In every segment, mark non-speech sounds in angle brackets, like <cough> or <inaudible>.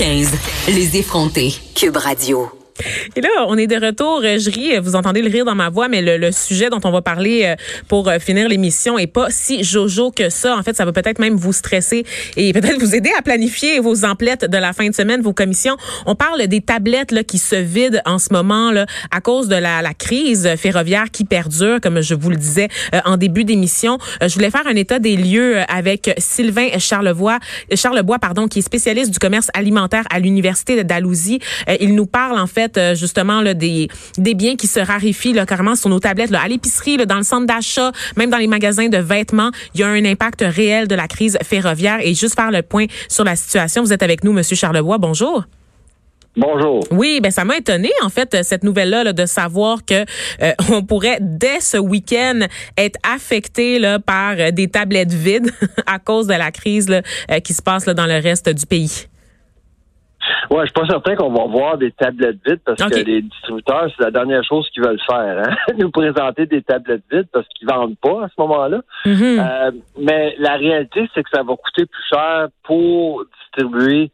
15h15. Les effrontés. Cube Radio. Et là, on est de retour. Je ris, vous entendez le rire dans ma voix, mais le, sujet dont on va parler euh, pour euh, finir l'émission est pas si jojo que ça. En fait, ça va peut-être même vous stresser et peut-être vous aider à planifier vos emplettes de la fin de semaine, vos commissions. On parle des tablettes là, qui se vident en ce moment là, à cause de la, la crise ferroviaire qui perdure, comme je vous le disais euh, en début d'émission. je voulais faire un état des lieux avec Sylvain Charlevoix, Charlebois, pardon, qui est spécialiste du commerce alimentaire à l'université de Dalhousie. il nous parle en fait euh, justement là, des, des biens qui se raréfient là, carrément sur nos tablettes, là, à l'épicerie, dans le centre d'achat, même dans les magasins de vêtements. Il y a un impact réel de la crise ferroviaire. Et juste faire le point sur la situation, vous êtes avec nous, Monsieur Charlebois. Bonjour. Bonjour. Oui, ben ça m'a étonné en fait cette nouvelle-là de savoir que euh, on pourrait dès ce week-end être affecté là, par des tablettes vides <laughs> à cause de la crise là, euh, qui se passe là, dans le reste du pays. Ouais, je suis pas certain qu'on va voir des tablettes vides parce que les distributeurs, c'est la dernière chose qu'ils veulent faire, hein? <laughs> nous présenter des tablettes vides parce qu'ils vendent pas à ce moment-là. Mm-hmm. Euh, mais la réalité, c'est que ça va coûter plus cher pour distribuer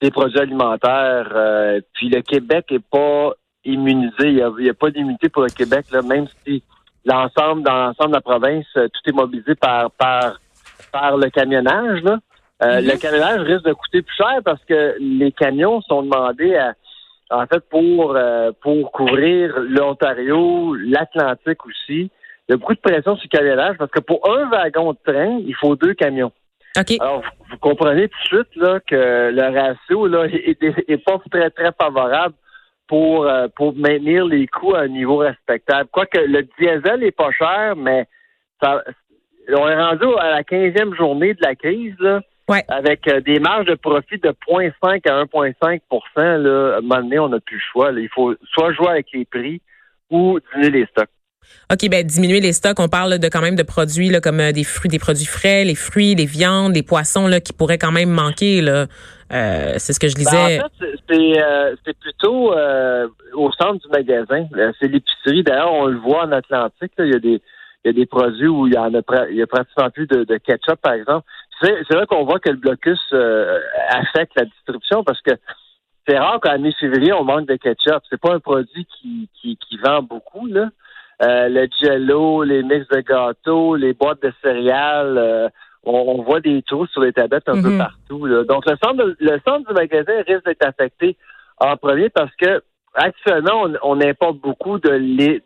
des produits alimentaires. Euh, puis le Québec est pas immunisé. Il n'y a, a, pas d'immunité pour le Québec, là, même si l'ensemble, dans l'ensemble de la province, tout est mobilisé par par par le camionnage. Là. Euh, mhm. Le camionnage risque de coûter plus cher parce que les camions sont demandés à, en fait, pour, euh, pour couvrir l'Ontario, l'Atlantique aussi. Il y a beaucoup de pression sur le camionnage parce que pour un wagon de train, il faut deux camions. Alors, vous, comprenez tout de suite là, que le ratio là, <laughs> est, pas très, très favorable pour, euh, pour maintenir les coûts à un niveau respectable. Quoique le diesel est pas cher, mais ça, on est rendu à la 15e journée de la crise. Là. Avec euh, des marges de profit de 0,5 à 1,5 là, à un moment donné, on n'a plus le choix. Il faut soit jouer avec les prix ou diminuer les stocks. OK, ben diminuer les stocks, on parle de quand même de produits là, comme euh, des fruits, des produits frais, les fruits, les viandes, les poissons là, qui pourraient quand même manquer. Là. Euh, c'est ce que je disais. Ben, en fait, c'est plutôt au centre du magasin. C'est l'épicerie. D'ailleurs, on le voit en Atlantique. il y a des il y a des produits où il y en a, il y a pratiquement plus de, de ketchup, par exemple c'est vrai qu'on voit que le blocus euh, affecte la distribution parce que c'est rare qu'en mi-février, on manque de ketchup. C'est pas un produit qui, qui, vend beaucoup, là. Euh, le jello, les mix de gâteaux, les boîtes de céréales, euh, on, voit des trous sur les tablettes un peu mm-hmm. partout. Là. Donc le centre, le centre du magasin risque d'être affecté en premier parce que actuellement, on, on importe beaucoup de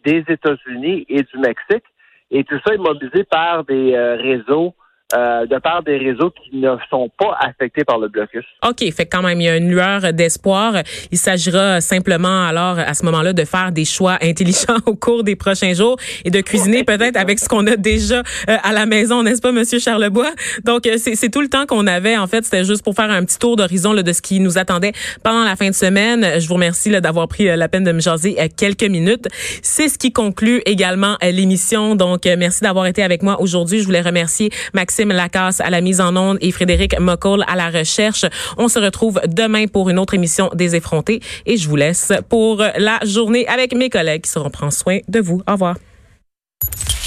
des États-Unis et du Mexique. Et tout ça est mobilisé par des réseaux euh, de part des réseaux qui ne sont pas affectés par le blocus. OK, fait quand même, il y a une lueur d'espoir. Il s'agira simplement alors à ce moment-là de faire des choix intelligents <laughs> au cours des prochains jours et de cuisiner peut-être avec ce qu'on a déjà euh, à la maison, n'est-ce pas, Monsieur Charlebois? Donc, euh, c'est tout le temps qu'on avait. En fait, c'était juste pour faire un petit tour d'horizon de ce qui nous attendait pendant la fin de semaine. Je vous remercie d'avoir pris la peine de me jaser quelques minutes. C'est ce qui conclut également l'émission. Donc, merci d'avoir été avec moi aujourd'hui. Je voulais remercier Maxime Maxime Lacasse à la mise en onde et Frédéric Moccol à la recherche. On se retrouve demain pour une autre émission des effrontés et je vous laisse pour la journée avec mes collègues qui seront prendre soin de vous. Au revoir.